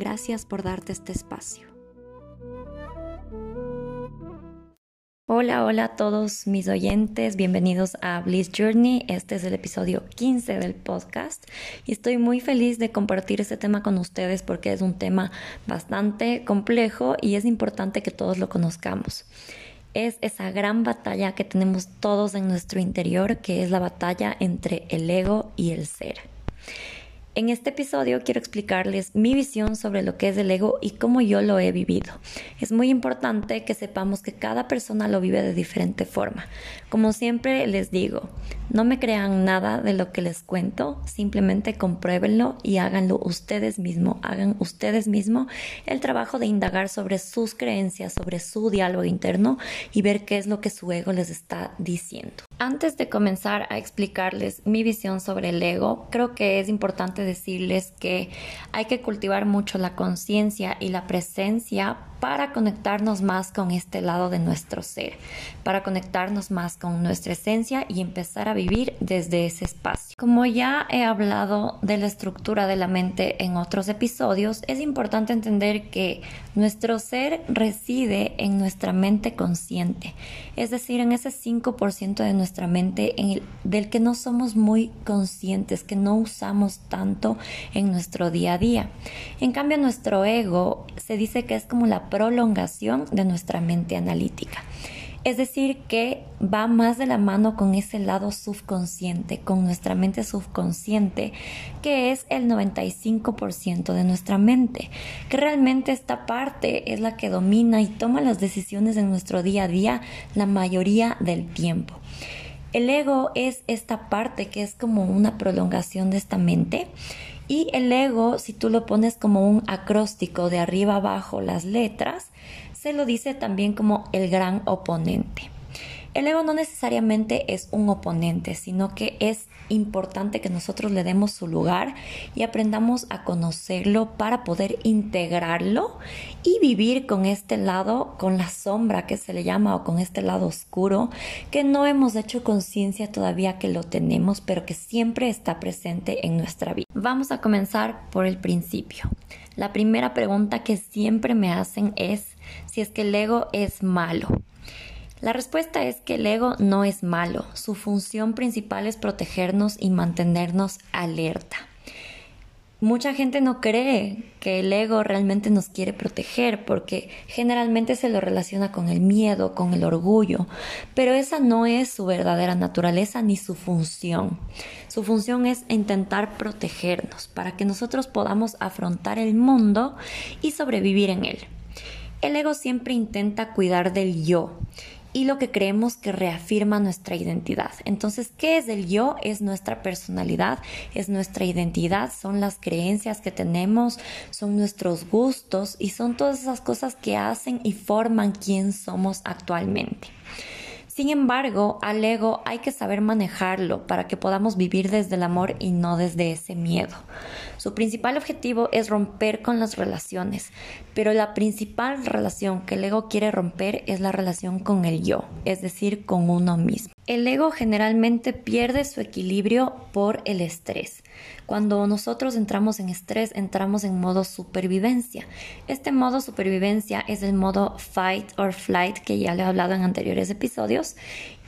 Gracias por darte este espacio. Hola, hola a todos mis oyentes, bienvenidos a Bliss Journey. Este es el episodio 15 del podcast y estoy muy feliz de compartir este tema con ustedes porque es un tema bastante complejo y es importante que todos lo conozcamos. Es esa gran batalla que tenemos todos en nuestro interior, que es la batalla entre el ego y el ser. En este episodio quiero explicarles mi visión sobre lo que es el ego y cómo yo lo he vivido. Es muy importante que sepamos que cada persona lo vive de diferente forma. Como siempre les digo, no me crean nada de lo que les cuento, simplemente compruébenlo y háganlo ustedes mismos. Hagan ustedes mismos el trabajo de indagar sobre sus creencias, sobre su diálogo interno y ver qué es lo que su ego les está diciendo. Antes de comenzar a explicarles mi visión sobre el ego, creo que es importante decirles que hay que cultivar mucho la conciencia y la presencia para conectarnos más con este lado de nuestro ser, para conectarnos más con nuestra esencia y empezar a vivir desde ese espacio. Como ya he hablado de la estructura de la mente en otros episodios, es importante entender que nuestro ser reside en nuestra mente consciente, es decir, en ese 5% de nuestra mente del que no somos muy conscientes, que no usamos tanto en nuestro día a día. En cambio, nuestro ego se dice que es como la prolongación de nuestra mente analítica. Es decir, que va más de la mano con ese lado subconsciente, con nuestra mente subconsciente, que es el 95% de nuestra mente, que realmente esta parte es la que domina y toma las decisiones en nuestro día a día la mayoría del tiempo. El ego es esta parte que es como una prolongación de esta mente y el ego, si tú lo pones como un acróstico de arriba abajo las letras, se lo dice también como el gran oponente. El ego no necesariamente es un oponente, sino que es importante que nosotros le demos su lugar y aprendamos a conocerlo para poder integrarlo y vivir con este lado, con la sombra que se le llama o con este lado oscuro que no hemos hecho conciencia todavía que lo tenemos, pero que siempre está presente en nuestra vida. Vamos a comenzar por el principio. La primera pregunta que siempre me hacen es si es que el ego es malo. La respuesta es que el ego no es malo, su función principal es protegernos y mantenernos alerta. Mucha gente no cree que el ego realmente nos quiere proteger porque generalmente se lo relaciona con el miedo, con el orgullo, pero esa no es su verdadera naturaleza ni su función. Su función es intentar protegernos para que nosotros podamos afrontar el mundo y sobrevivir en él. El ego siempre intenta cuidar del yo y lo que creemos que reafirma nuestra identidad. Entonces, ¿qué es el yo? Es nuestra personalidad, es nuestra identidad, son las creencias que tenemos, son nuestros gustos y son todas esas cosas que hacen y forman quién somos actualmente. Sin embargo, al ego hay que saber manejarlo para que podamos vivir desde el amor y no desde ese miedo. Su principal objetivo es romper con las relaciones, pero la principal relación que el ego quiere romper es la relación con el yo, es decir, con uno mismo. El ego generalmente pierde su equilibrio por el estrés. Cuando nosotros entramos en estrés, entramos en modo supervivencia. Este modo supervivencia es el modo fight or flight que ya le he hablado en anteriores episodios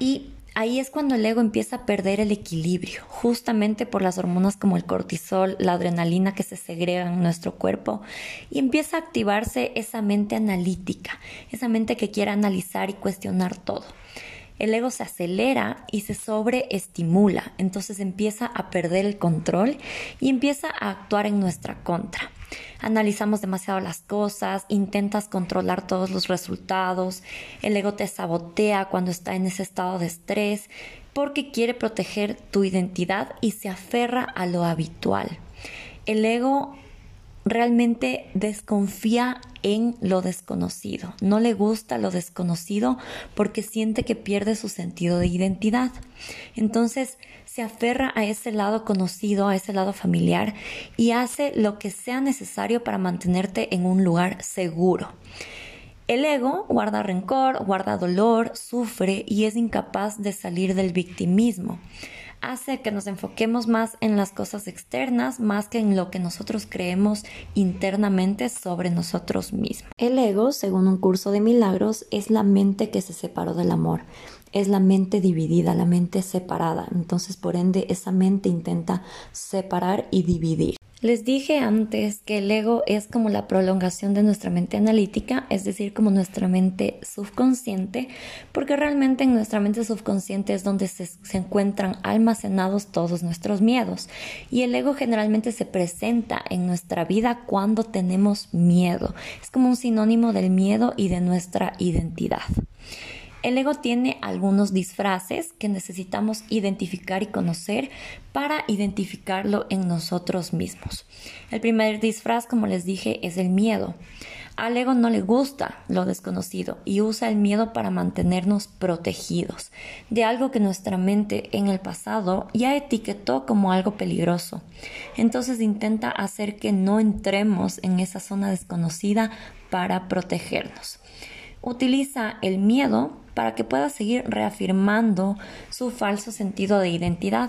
y Ahí es cuando el ego empieza a perder el equilibrio, justamente por las hormonas como el cortisol, la adrenalina que se segregan en nuestro cuerpo, y empieza a activarse esa mente analítica, esa mente que quiere analizar y cuestionar todo el ego se acelera y se sobreestimula, entonces empieza a perder el control y empieza a actuar en nuestra contra. Analizamos demasiado las cosas, intentas controlar todos los resultados, el ego te sabotea cuando está en ese estado de estrés porque quiere proteger tu identidad y se aferra a lo habitual. El ego realmente desconfía en lo desconocido. No le gusta lo desconocido porque siente que pierde su sentido de identidad. Entonces se aferra a ese lado conocido, a ese lado familiar y hace lo que sea necesario para mantenerte en un lugar seguro. El ego guarda rencor, guarda dolor, sufre y es incapaz de salir del victimismo hace que nos enfoquemos más en las cosas externas más que en lo que nosotros creemos internamente sobre nosotros mismos. El ego, según un curso de milagros, es la mente que se separó del amor. Es la mente dividida, la mente separada. Entonces, por ende, esa mente intenta separar y dividir. Les dije antes que el ego es como la prolongación de nuestra mente analítica, es decir, como nuestra mente subconsciente, porque realmente en nuestra mente subconsciente es donde se, encuentran almacenados todos nuestros miedos. Y el ego generalmente se presenta en nuestra vida cuando tenemos miedo. Es como un sinónimo del miedo y de nuestra identidad. El ego tiene algunos disfraces que necesitamos identificar y conocer para identificarlo en nosotros mismos. El primer disfraz, como les dije, es el miedo. Al ego no le gusta lo desconocido y usa el miedo para mantenernos protegidos de algo que nuestra mente en el pasado ya etiquetó como algo peligroso. Entonces intenta hacer que no entremos en esa zona desconocida para protegernos. Utiliza el miedo para que pueda seguir reafirmando su falso sentido de identidad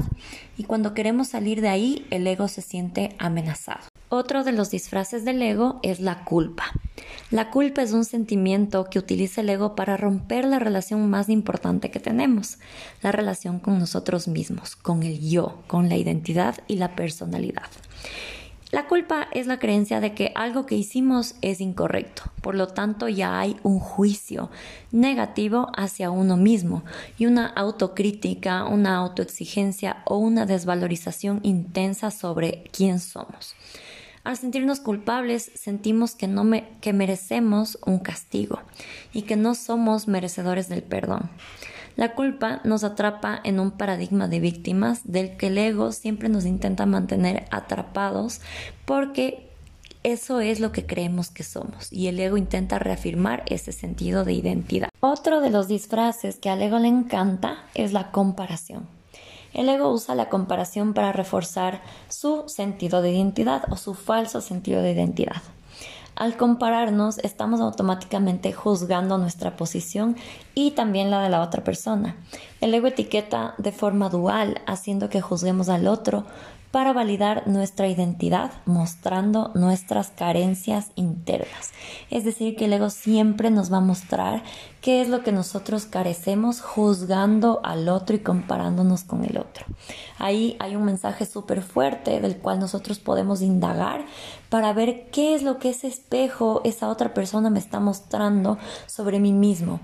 y cuando queremos salir de ahí el ego se siente amenazado. Otro de los disfraces del ego es la culpa. La culpa es un sentimiento que utiliza el ego para romper la relación más importante que tenemos, la relación con nosotros mismos, con el yo, con la identidad y la personalidad. La culpa es la creencia de que algo que hicimos es incorrecto, por lo tanto ya hay un juicio negativo hacia uno mismo y una autocrítica, una autoexigencia o una desvalorización intensa sobre quién somos. Al sentirnos culpables, sentimos que, no que merecemos un castigo y que no somos merecedores del perdón. La culpa nos atrapa en un paradigma de víctimas del que el ego siempre nos intenta mantener atrapados porque eso es lo que creemos que somos y el ego intenta reafirmar ese sentido de identidad. Otro de los disfraces que al ego le encanta es la comparación. El ego usa la comparación para reforzar su sentido de identidad o su falso sentido de identidad. Al compararnos, estamos automáticamente juzgando nuestra posición y también la de la otra persona. El ego etiqueta de forma dual, haciendo que juzguemos al otro para validar nuestra identidad, mostrando nuestras carencias internas. Es decir, que el ego siempre nos va a mostrar qué es lo que nosotros carecemos juzgando al otro y comparándonos con el otro. Ahí hay un mensaje súper fuerte del cual nosotros podemos indagar para ver qué es lo que ese espejo, esa otra persona me está mostrando sobre mí mismo,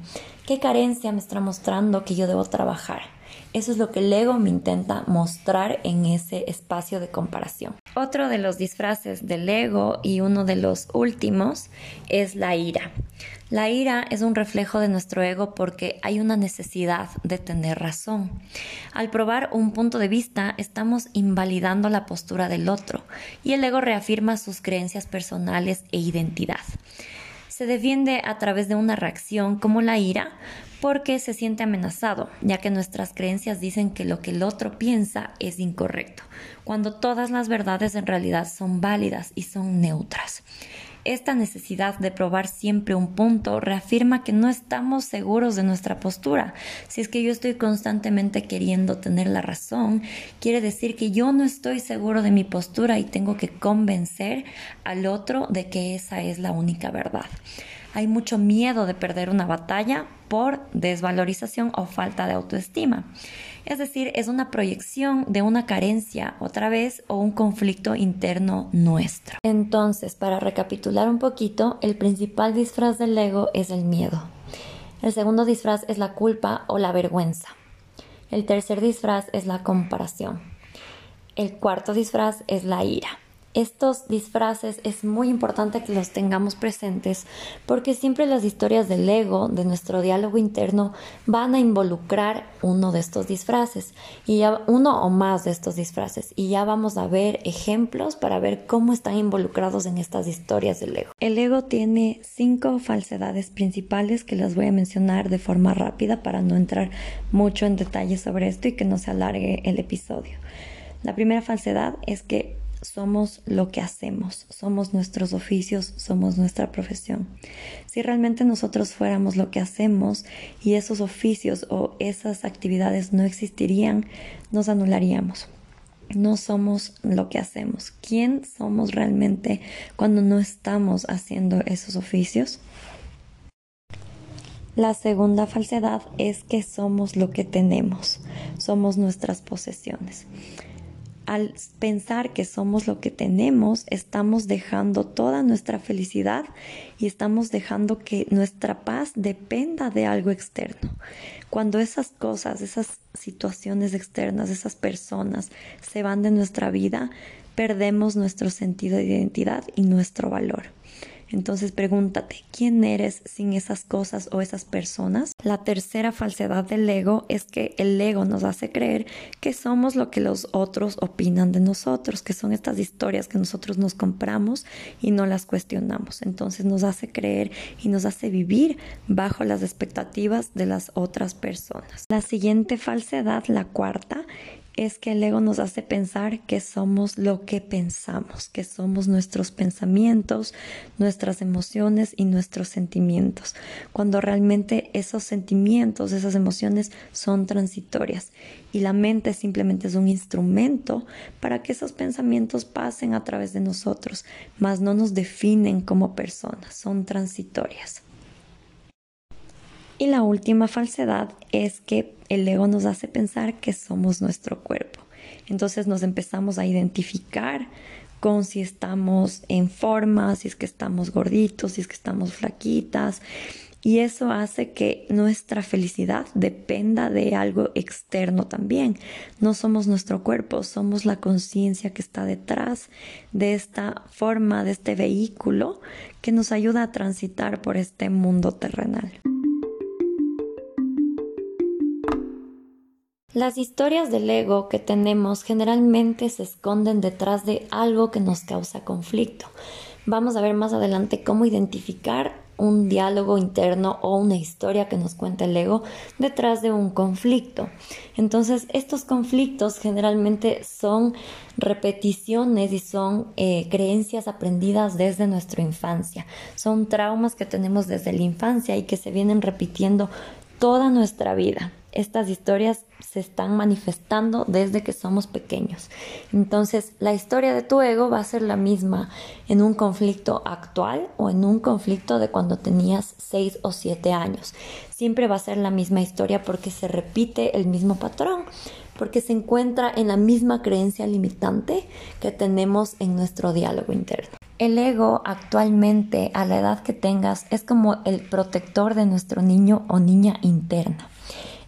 qué carencia me está mostrando que yo debo trabajar. Eso es lo que el ego me intenta mostrar en ese espacio de comparación. Otro de los disfraces del ego y uno de los últimos es la ira. La ira es un reflejo de nuestro ego porque hay una necesidad de tener razón. Al probar un punto de vista estamos invalidando la postura del otro y el ego reafirma sus creencias personales e identidad. Se defiende a través de una reacción como la ira porque se siente amenazado, ya que nuestras creencias dicen que lo que el otro piensa es incorrecto, cuando todas las verdades en realidad son válidas y son neutras. Esta necesidad de probar siempre un punto reafirma que no estamos seguros de nuestra postura. Si es que yo estoy constantemente queriendo tener la razón, quiere decir que yo no estoy seguro de mi postura y tengo que convencer al otro de que esa es la única verdad hay mucho miedo de perder una batalla por desvalorización o falta de autoestima. Es decir, es una proyección de una carencia otra vez o un conflicto interno nuestro. Entonces, para recapitular un poquito, el principal disfraz del ego es el miedo. El segundo disfraz es la culpa o la vergüenza. El tercer disfraz es la comparación. El cuarto disfraz es la ira. Estos disfraces es muy importante que los tengamos presentes porque siempre las historias del ego, de nuestro diálogo interno, van a involucrar uno de estos disfraces y ya uno o más de estos disfraces y ya vamos a ver ejemplos para ver cómo están involucrados en estas historias del ego. El ego tiene cinco falsedades principales que las voy a mencionar de forma rápida para no entrar mucho en detalle sobre esto y que no se alargue el episodio. La primera falsedad es que somos lo que hacemos, somos nuestros oficios, somos nuestra profesión. Si realmente nosotros fuéramos lo que hacemos y esos oficios o esas actividades no existirían, nos anularíamos. No somos lo que hacemos. ¿Quién somos realmente cuando no estamos haciendo esos oficios? La segunda falsedad es que somos lo que tenemos, somos nuestras posesiones al pensar que somos lo que tenemos, estamos dejando toda nuestra felicidad y estamos dejando que nuestra paz dependa de algo externo. Cuando esas cosas, esas situaciones externas, esas personas se van de nuestra vida, perdemos nuestro sentido de identidad y nuestro valor. Entonces pregúntate, ¿quién eres sin esas cosas o esas personas? La tercera falsedad del ego es que el ego nos hace creer que somos lo que los otros opinan de nosotros, que son estas historias que nosotros nos compramos y no las cuestionamos. Entonces nos hace creer y nos hace vivir bajo las expectativas de las otras personas. La siguiente falsedad, la cuarta, es que el ego nos hace pensar que somos lo que pensamos, que somos nuestros pensamientos, nuestras emociones y nuestros sentimientos, cuando realmente esos sentimientos, esas emociones son transitorias y la mente simplemente es un instrumento para que esos pensamientos pasen a través de nosotros, mas no nos definen como personas, son transitorias. Y la última falsedad es que el ego nos hace pensar que somos nuestro cuerpo. Entonces nos empezamos a identificar con si estamos en forma, si es que estamos gorditos, si es que estamos flaquitas. Y eso hace que nuestra felicidad dependa de algo externo también. No somos nuestro cuerpo, somos la conciencia que está detrás de esta forma, de este vehículo que nos ayuda a transitar por este mundo terrenal. Las historias del ego que tenemos generalmente se esconden detrás de algo que nos causa conflicto. Vamos a ver más adelante cómo identificar un diálogo interno o una historia que nos cuenta el ego detrás de un conflicto. Entonces, estos conflictos generalmente son repeticiones y son eh, creencias aprendidas desde nuestra infancia. Son traumas que tenemos desde la infancia y que se vienen repitiendo toda nuestra vida estas historias se están manifestando desde que somos pequeños. Entonces, la historia de tu ego va a ser la misma en un conflicto actual o en un conflicto de cuando tenías 6 o 7 años. Siempre va a ser la misma historia porque se repite el mismo patrón, porque se encuentra en la misma creencia limitante que tenemos en nuestro diálogo interno. El ego actualmente, a la edad que tengas, es como el protector de nuestro niño o niña interna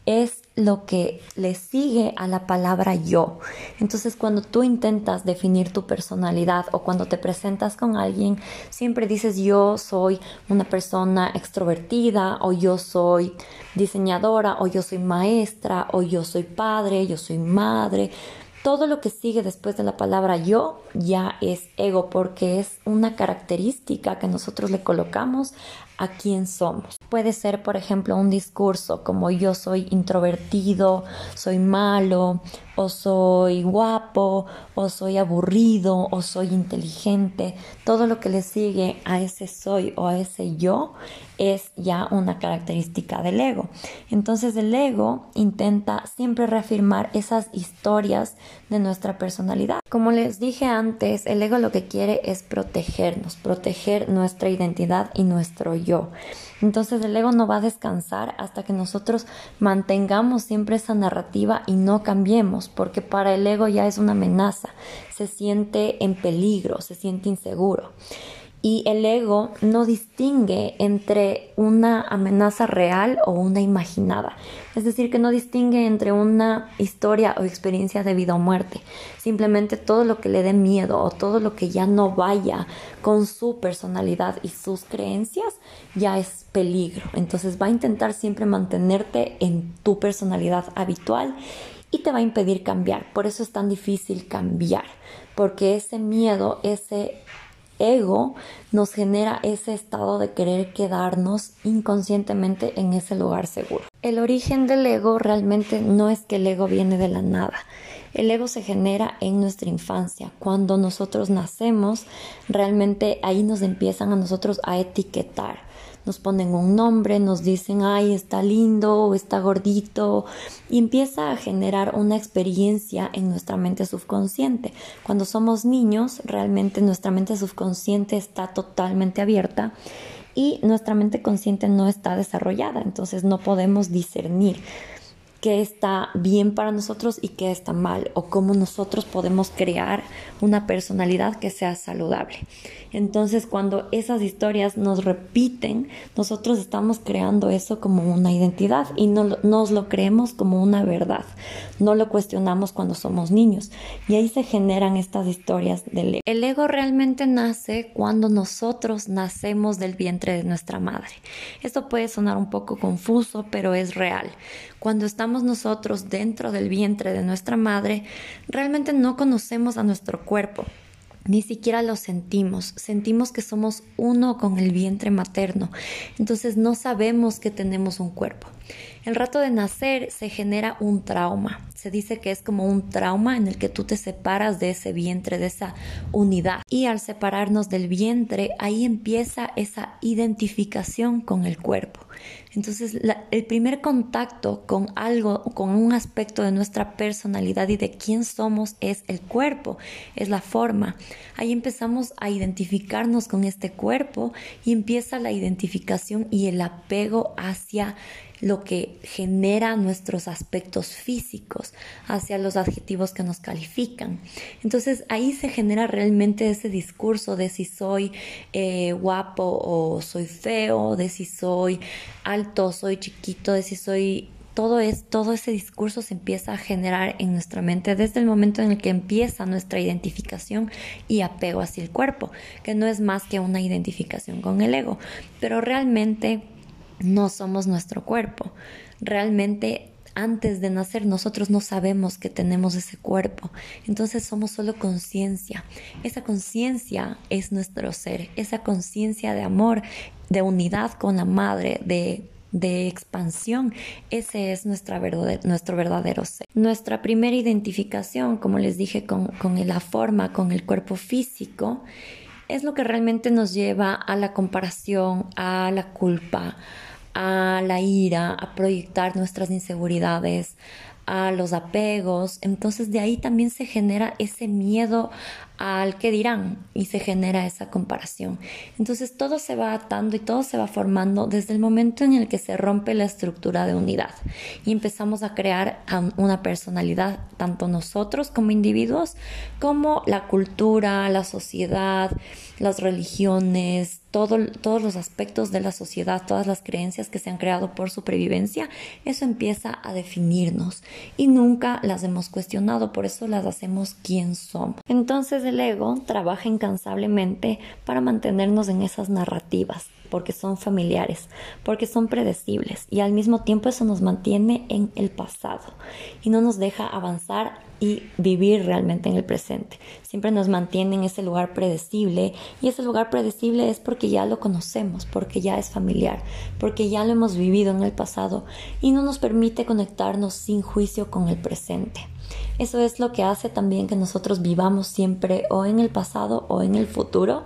es lo que le sigue a la palabra yo. Entonces cuando tú intentas definir tu personalidad o cuando te presentas con alguien, siempre dices yo soy una persona extrovertida o yo soy diseñadora o yo soy maestra o yo soy padre, yo soy madre. Todo lo que sigue después de la palabra yo ya es ego porque es una característica que nosotros le colocamos a quién somos. Puede ser, por ejemplo, un discurso como yo soy introvertido, soy malo, o soy guapo, o soy aburrido, o soy inteligente. Todo lo que le sigue a ese soy o a ese yo es ya una característica del ego. Entonces el ego intenta siempre reafirmar esas historias de nuestra personalidad. Como les dije antes, el ego lo que quiere es protegernos, proteger nuestra identidad y nuestro Entonces el ego no va a descansar hasta que nosotros mantengamos siempre esa narrativa y no cambiemos, porque para el ego ya es una amenaza, se siente en peligro, se siente inseguro. Y el ego no distingue entre una amenaza real o una imaginada. Es decir, que no distingue entre una historia o experiencia de vida o muerte. Simplemente todo lo que le dé miedo o todo lo que ya no vaya con su personalidad y sus creencias ya es peligro. Entonces va a intentar siempre mantenerte en tu personalidad habitual y te va a impedir cambiar. Por eso es tan difícil cambiar, porque ese miedo, ese ego nos genera ese estado de querer quedarnos inconscientemente en ese lugar seguro. El origen del ego realmente no es que el ego viene de la nada. El ego se genera en nuestra infancia. Cuando nosotros nacemos, realmente ahí nos empiezan a nosotros a etiquetar nos ponen un nombre, nos dicen, ay, está lindo o está gordito, y empieza a generar una experiencia en nuestra mente subconsciente. Cuando somos niños, realmente nuestra mente subconsciente está totalmente abierta y nuestra mente consciente no está desarrollada, entonces no podemos discernir qué está bien para nosotros y qué está mal o cómo nosotros podemos crear una personalidad que sea saludable. Entonces cuando esas historias nos repiten, nosotros estamos creando eso como una identidad y no nos lo creemos como una verdad. No lo cuestionamos cuando somos niños y ahí se generan estas historias del ego. El ego realmente nace cuando nosotros nacemos del vientre de nuestra madre. Esto puede sonar un poco confuso, pero es real. Cuando estamos nosotros dentro del vientre de nuestra madre, realmente no conocemos a nuestro cuerpo. Ni siquiera lo sentimos, sentimos que somos uno con el vientre materno, entonces no sabemos que tenemos un cuerpo. El rato de nacer se genera un trauma. Se dice que es como un trauma en el que tú te separas de ese vientre, de esa unidad. Y al separarnos del vientre, ahí empieza esa identificación con el cuerpo. Entonces, el primer contacto con algo, con un aspecto de nuestra personalidad y de quién somos es el cuerpo, es la forma. Ahí empezamos a identificarnos con este cuerpo y empieza la identificación y el apego hacia lo que genera nuestros aspectos físicos, hacia los adjetivos que nos califican. Entonces ahí se genera realmente ese discurso de si soy eh, guapo o soy feo, de si soy alto, soy chiquito, de si soy todo, es, todo ese discurso se empieza a generar en nuestra mente desde el momento en el que empieza nuestra identificación y apego hacia el cuerpo, que no es más que una identificación con el ego, pero realmente no somos nuestro cuerpo. Realmente antes de nacer nosotros no sabemos que tenemos ese cuerpo. Entonces somos solo conciencia. Esa conciencia es nuestro ser. Esa conciencia de amor, de unidad con la madre, de, de expansión. Ese es nuestra nuestro verdadero ser. Nuestra primera identificación, como les dije, con, con la forma, con el cuerpo físico, es lo que realmente nos lleva a la comparación, a la culpa, a la ira, a proyectar nuestras inseguridades, a los apegos. Entonces de ahí también se genera ese miedo al que dirán y se genera esa comparación. Entonces todo se va atando y todo se va formando desde el momento en el que se rompe la estructura de unidad y empezamos a crear una personalidad, tanto nosotros como individuos, como la cultura, la sociedad, las religiones, todos los aspectos de la sociedad, todas las creencias que se han creado por supervivencia, eso empieza a definirnos y nunca las hemos cuestionado, por eso las hacemos quien somos. Entonces el ego trabaja incansablemente para mantenernos en esas narrativas, porque son familiares, porque son predecibles y al mismo tiempo eso nos mantiene en el pasado y no nos deja avanzar y vivir realmente en el presente. Siempre nos mantiene en ese lugar predecible y ese lugar predecible es porque ya lo conocemos, porque ya es familiar, porque ya lo hemos vivido en el pasado y no nos permite conectarnos sin juicio con el presente. Eso es lo que hace también que nosotros vivamos siempre o en el pasado o en el futuro,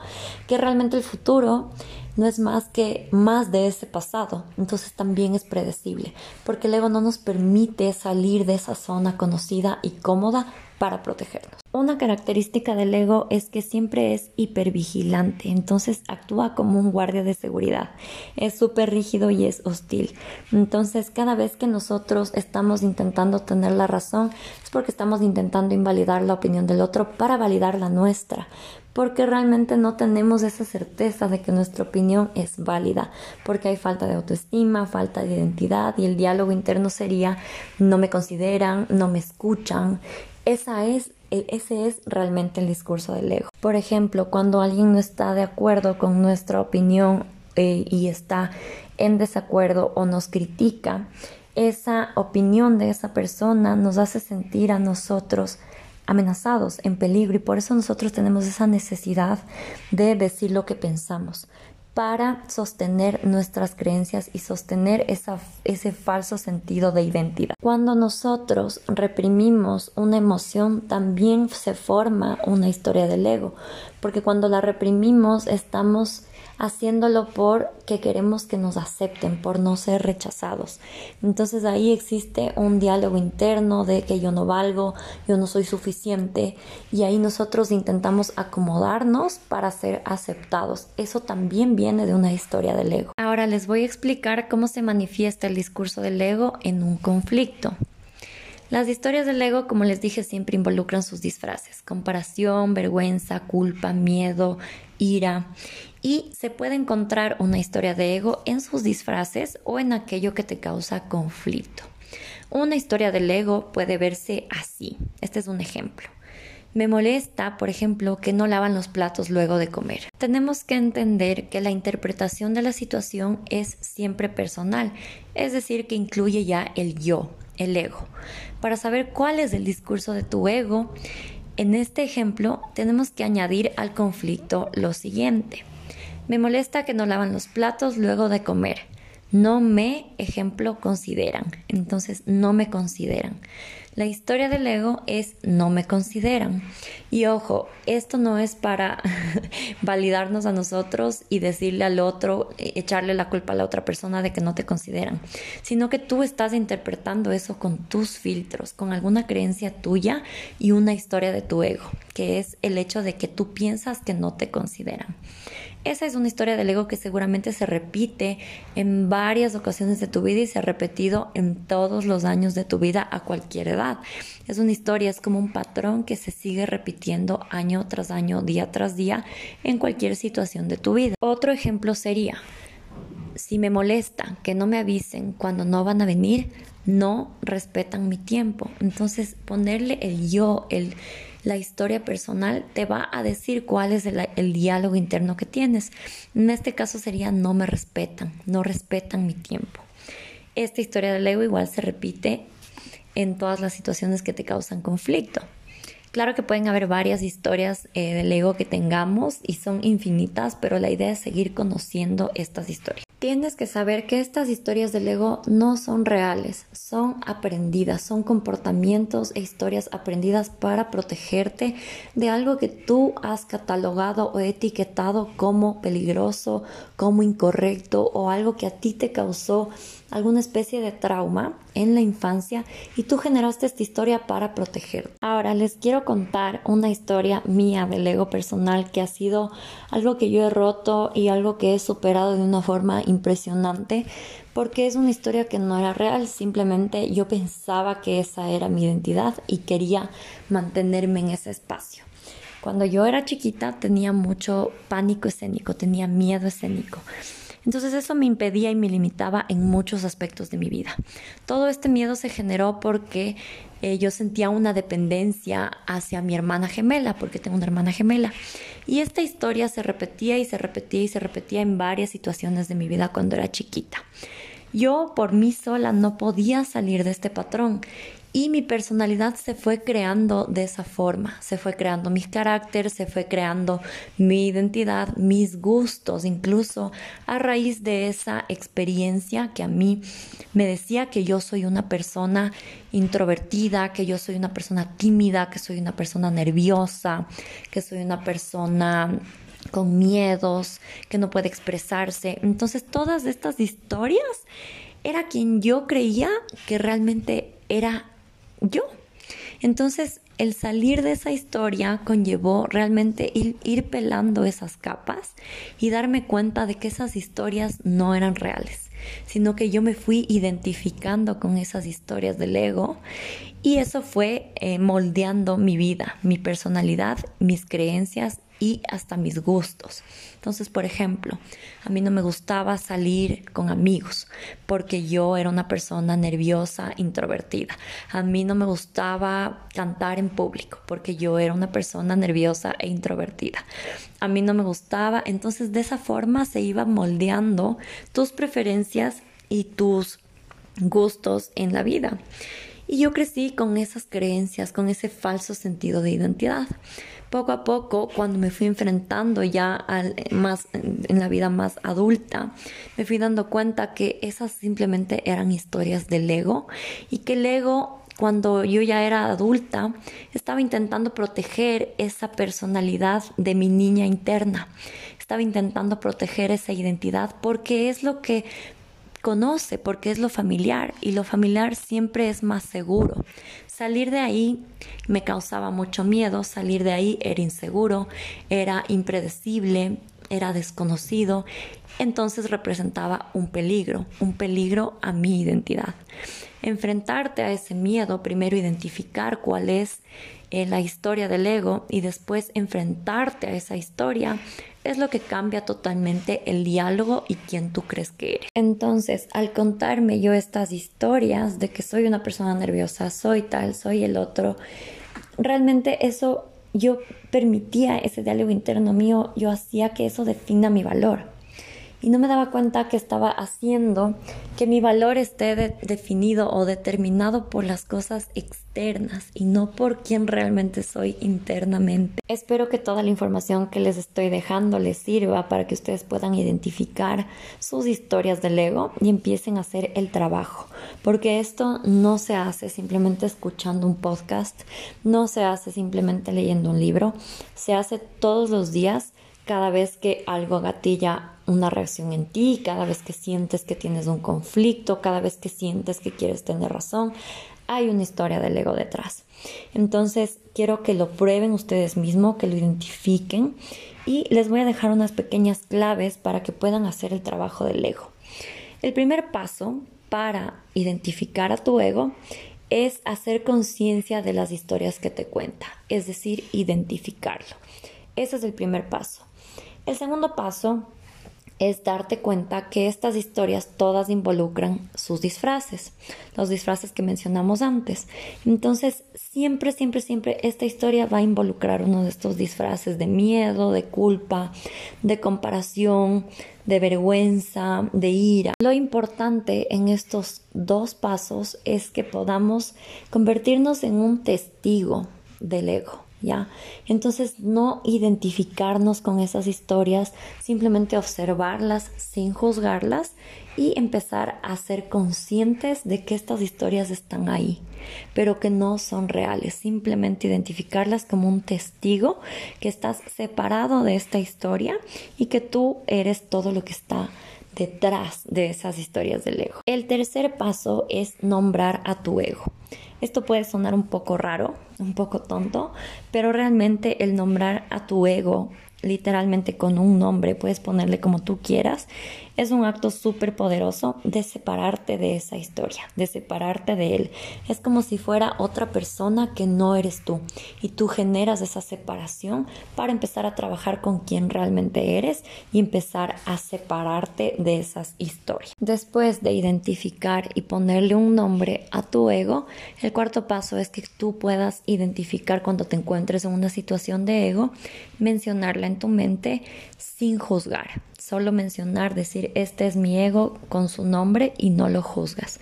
que realmente el futuro no es más que más de ese pasado, entonces también es predecible, porque el ego no nos permite salir de esa zona conocida y cómoda para protegernos. Una característica del ego es que siempre es hipervigilante, entonces actúa como un guardia de seguridad. Es súper rígido y es hostil. Entonces, cada vez que nosotros estamos intentando tener la razón, es porque estamos intentando invalidar la opinión del otro para validar la nuestra porque realmente no tenemos esa certeza de que nuestra opinión es válida, porque hay falta de autoestima, falta de identidad y el diálogo interno sería no me consideran, no me escuchan. Esa es e, ese es realmente el discurso del ego. Por ejemplo, cuando alguien no está de acuerdo con nuestra opinión eh, y está en desacuerdo o nos critica, esa opinión de esa persona nos hace sentir a nosotros amenazados, en peligro, y por eso nosotros tenemos esa necesidad de decir lo que pensamos para sostener nuestras creencias y sostener ese falso sentido de identidad. Cuando nosotros reprimimos una emoción, también se forma una historia del ego, porque cuando la reprimimos estamos haciéndolo porque queremos que nos acepten, por no ser rechazados. Entonces ahí existe un diálogo interno de que yo no valgo, yo no soy suficiente y ahí nosotros intentamos acomodarnos para ser aceptados. Eso también viene de una historia del ego. Ahora les voy a explicar cómo se manifiesta el discurso del ego en un conflicto. Las historias del ego, como les dije, siempre involucran sus disfraces, comparación, vergüenza, culpa, miedo, ira. Y se puede encontrar una historia de ego en sus disfraces o en aquello que te causa conflicto. Una historia del ego puede verse así. Este es un ejemplo. Me molesta, por ejemplo, que no lavan los platos luego de comer. Tenemos que entender que la interpretación de la situación es siempre personal, es decir, que incluye ya el yo, el ego. Para saber cuál es el discurso de tu ego, en este ejemplo tenemos que añadir al conflicto lo siguiente. Me molesta que no lavan los platos luego de comer. No me, ejemplo, consideran. Entonces, no me consideran. La historia del ego es no me consideran. Y ojo, esto no es para validarnos a nosotros y decirle al otro, eh, echarle la culpa a la otra persona de que no te consideran, sino que tú estás interpretando eso con tus filtros, con alguna creencia tuya y una historia de tu ego, que es el hecho de que tú piensas que no te consideran. Esa es una historia del ego que seguramente se repite en varias ocasiones de tu vida y se ha repetido en todos los años de tu vida a cualquier edad. Es una historia, es como un patrón que se sigue repitiendo año tras año, día tras día, en cualquier situación de tu vida. Otro ejemplo sería, si me molesta que no me avisen cuando no van a venir, no respetan mi tiempo. Entonces, ponerle el yo, el la historia personal te va a decir cuál es el, diálogo interno que tienes. En este caso sería no me respetan, no respetan mi tiempo. Esta historia del ego igual se repite en todas las situaciones que te causan conflicto. Claro que pueden haber varias historias eh, del ego que tengamos y son infinitas, pero la idea es seguir conociendo estas historias. Tienes que saber que estas historias del ego no son reales, son aprendidas, son comportamientos e historias aprendidas para protegerte de algo que tú has catalogado o etiquetado como peligroso, como incorrecto o algo que a ti te causó alguna especie de trauma en la infancia y tú generaste esta historia para proteger. Ahora les quiero contar una historia mía del ego personal que ha sido algo que yo he roto y algo que he superado de una forma impresionante porque es una historia que no era real, simplemente yo pensaba que esa era mi identidad y quería mantenerme en ese espacio. Cuando yo era chiquita tenía mucho pánico escénico, tenía miedo escénico. Entonces eso me impedía y me limitaba en muchos aspectos de mi vida. Todo este miedo se generó porque eh, yo sentía una dependencia hacia mi hermana gemela, porque tengo una hermana gemela. Y esta historia se repetía y se repetía y se repetía en varias situaciones de mi vida cuando era chiquita. Yo por mí sola no podía salir de este patrón y mi personalidad se fue creando de esa forma, se fue creando mi carácter, se fue creando mi identidad, mis gustos, incluso a raíz de esa experiencia que a mí me decía que yo soy una persona introvertida, que yo soy una persona tímida, que soy una persona nerviosa, que soy una persona con miedos, que no puede expresarse. Entonces todas estas historias era quien yo creía que realmente era yo. Entonces, el salir de esa historia conllevó realmente ir, ir, pelando esas capas y darme cuenta de que esas historias no eran reales, sino que yo me fui identificando con esas historias del ego y eso fue eh, moldeando mi vida, mi personalidad, mis creencias y hasta mis gustos. Entonces, por ejemplo, a mí no me gustaba salir con amigos porque yo era una persona nerviosa, introvertida. A mí no me gustaba cantar en público porque yo era una persona nerviosa e introvertida. A mí no me gustaba, entonces de esa forma se iba moldeando tus preferencias y tus gustos en la vida. Y yo crecí con esas creencias, con ese falso sentido de identidad poco a poco, cuando me fui enfrentando ya al, más, en la vida más adulta, me fui dando cuenta que esas simplemente eran historias del ego y que el ego cuando yo ya era adulta, estaba intentando proteger esa personalidad de mi niña interna. Estaba intentando proteger esa identidad porque es lo que conoce, porque es lo familiar y lo familiar siempre es más seguro. Salir de ahí me causaba mucho miedo, salir de ahí era inseguro, era impredecible, era desconocido, entonces representaba un peligro, un peligro a mi identidad. Enfrentarte a ese miedo, primero identificar cuál es eh, la historia del ego y después enfrentarte a esa historia es lo que cambia totalmente el diálogo y quién tú crees que eres. Entonces, al contarme yo estas historias de que soy una persona nerviosa, soy tal, soy el otro, realmente eso yo permitía ese diálogo interno mío, yo hacía que eso defina mi valor y no me daba cuenta que estaba haciendo que mi valor esté definido o determinado por las cosas externas y no por quién realmente soy internamente. Espero que toda la información que les estoy dejando les sirva para que ustedes puedan identificar sus historias del ego y empiecen a hacer el trabajo, porque esto no se hace simplemente escuchando un podcast, no se hace simplemente leyendo un libro, se hace todos los días cada vez que algo gatilla una reacción en ti, cada vez que sientes que tienes un conflicto, cada vez que sientes que quieres tener razón, hay una historia del ego detrás. Entonces, quiero que lo prueben ustedes mismos, que lo identifiquen y les voy a dejar unas pequeñas claves para que puedan hacer el trabajo del ego. El primer paso para identificar a tu ego es hacer conciencia de las historias que te cuenta, es decir, identificarlo. Ese es el primer paso. El segundo paso es darte cuenta que estas historias todas involucran sus disfraces, los disfraces que mencionamos antes. Entonces, siempre, siempre, siempre esta historia va a involucrar uno de estos disfraces de miedo, de culpa, de comparación, de vergüenza, de ira. Lo importante en estos dos pasos es que podamos convertirnos en un testigo del ego. Entonces, no identificarnos con esas historias, simplemente observarlas sin juzgarlas y empezar a ser conscientes de que estas historias están ahí, pero que no son reales, simplemente identificarlas como un testigo que estás separado de esta historia y que tú eres todo lo que está detrás de esas historias del ego. El tercer paso es nombrar a tu ego. Esto puede sonar un poco raro, un poco tonto, pero realmente el nombrar a tu ego literalmente con un nombre, puedes ponerle como tú quieras, es un acto súper poderoso de separarte de esa historia, de separarte de él. Es como si fuera otra persona que no eres tú y tú generas esa separación para empezar a trabajar con quien realmente eres y empezar a separarte de esas historias. Después de identificar y ponerle un nombre a tu ego, el cuarto paso es que tú puedas identificar cuando te encuentres en una situación de ego, mencionarla en tu mente sin juzgar solo mencionar, decir, este es mi ego con su nombre y no lo juzgas.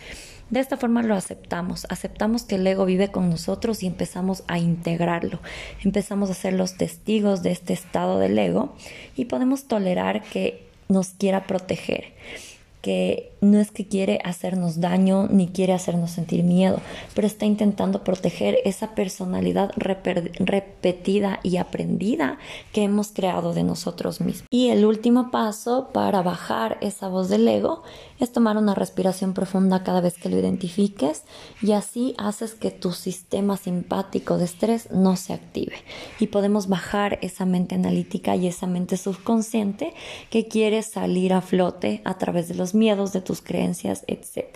De esta forma lo aceptamos, aceptamos que el ego vive con nosotros y empezamos a integrarlo, empezamos a ser los testigos de este estado del ego y podemos tolerar que nos quiera proteger. Que no es que quiere hacernos daño ni quiere hacernos sentir miedo, pero está intentando proteger esa personalidad repetida y aprendida que hemos creado de nosotros mismos. Y el último paso para bajar esa voz del ego es tomar una respiración profunda cada vez que lo identifiques y así haces que tu sistema simpático de estrés no se active y podemos bajar esa mente analítica y esa mente subconsciente que quiere salir a flote a través de los miedos, de tus creencias, etc.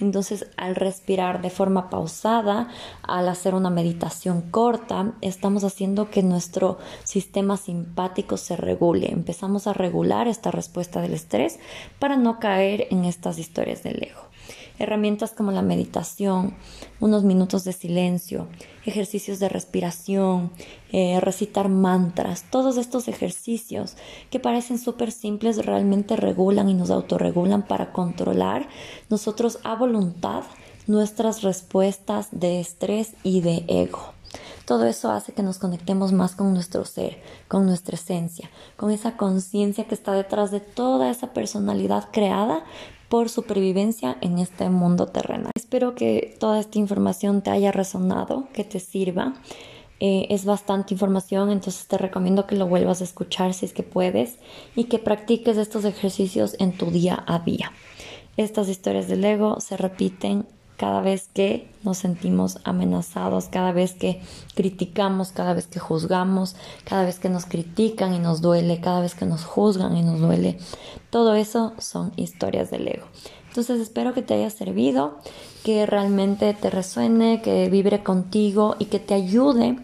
Entonces, al respirar de forma pausada, al hacer una meditación corta, estamos haciendo que nuestro sistema simpático se regule. Empezamos a regular esta respuesta del estrés para no caer en estas historias del ego. Herramientas como la meditación, unos minutos de silencio, ejercicios de respiración, eh, recitar mantras, todos estos ejercicios que parecen súper simples realmente regulan y nos autorregulan para controlar nosotros a voluntad nuestras respuestas de estrés y de ego. Todo eso hace que nos conectemos más con nuestro ser, con nuestra esencia, con esa conciencia que está detrás de toda esa personalidad creada por supervivencia en este mundo terrenal. Espero que toda esta información te haya resonado, que te sirva. Eh, es bastante información, entonces te recomiendo que lo vuelvas a escuchar si es que puedes y que practiques estos ejercicios en tu día a día. Estas historias del ego se repiten cada vez que nos sentimos amenazados, cada vez que criticamos, cada vez que juzgamos, cada vez que nos critican y nos duele, cada vez que nos juzgan y nos duele. Todo eso son historias del ego. Entonces espero que te haya servido, que realmente te resuene, que vibre contigo y que te ayude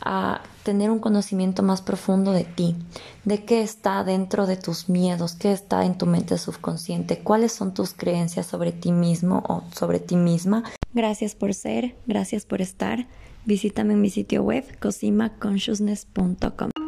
a tener un conocimiento más profundo de ti, de qué está dentro de tus miedos, qué está en tu mente subconsciente, cuáles son tus creencias sobre ti mismo o sobre ti misma. Gracias por ser, gracias por estar. Visítame en mi sitio web cosimaconsciousness.com.